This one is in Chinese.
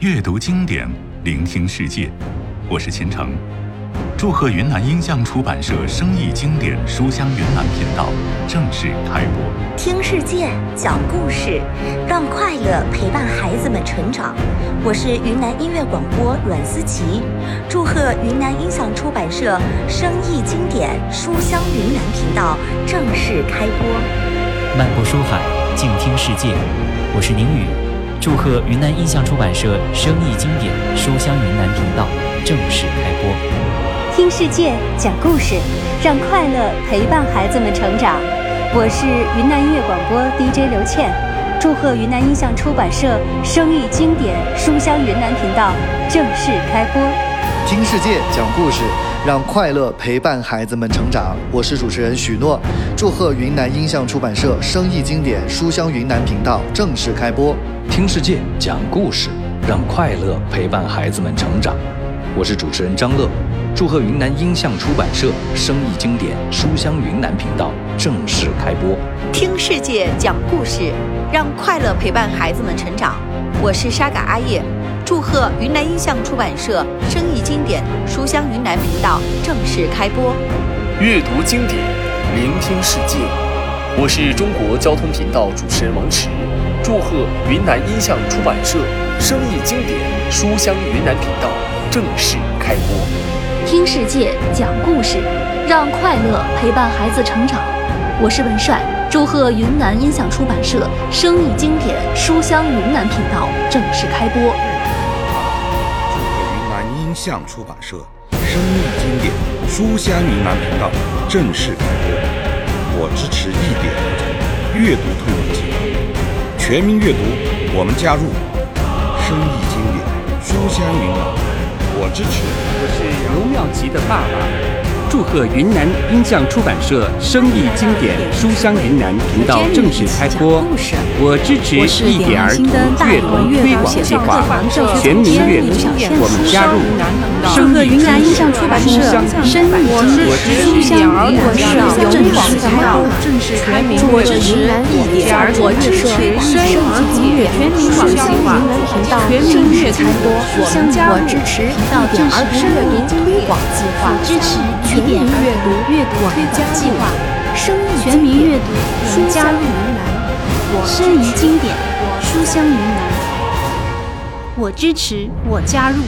阅读经典，聆听世界。我是秦城。祝贺云南音像出版社生意经典书香云南频道正式开播。听世界，讲故事，让快乐陪伴孩子们成长。我是云南音乐广播阮思琪。祝贺云南音像出版社生意经典书香云南频道正式开播。漫步书海，静听世界。我是宁宇。祝贺云南音像出版社生意经典书香云南频道正式开播。听世界，讲故事，让快乐陪伴孩子们成长。我是云南音乐广播 DJ 刘倩。祝贺云南音像出版社生意经典书香云南频道正式开播。听世界，讲故事，让快乐陪伴孩子们成长。我是主持人许诺。祝贺云南音像出版社生意经典书香云南频道正式开播。听世界，讲故事，让快乐陪伴孩子们成长。我是主持人张乐，祝贺云南音像出版社生意经典书香云南频道正式开播。听世界，讲故事，让快乐陪伴孩子们成长。我是沙嘎阿叶，祝贺云南音像出版社生意经典书香云南频道正式开播。阅读经典，聆听世界。我是中国交通频道主持人王驰。祝贺云南音像出版社生意经典书香云南频道正式开播。听世界，讲故事，让快乐陪伴孩子成长。我是文帅，祝贺云南音像出版社生意经典书香云南频道正式开播。向出版社生意经典书香云南频道正式开播。我支持一点阅读推广计划。全民阅读，我们加入。生意经典，书香云南，我支持。我是刘妙吉的爸爸。祝贺云南音像出版社生意经典书香云南频道正式开播，我支持一点儿童阅读推广计划，全民阅读，我们加入。祝贺云南音像出版社生意经典书香云南频道正式开播，全民阅读，一点儿童阅读推广计划，全民书香云南频道正式开播，我支持一点儿童阅读推广计划，支持全。全民阅读阅读推广计划，生意全民阅读书香云南，生意经典书香云南，我支持，我加入。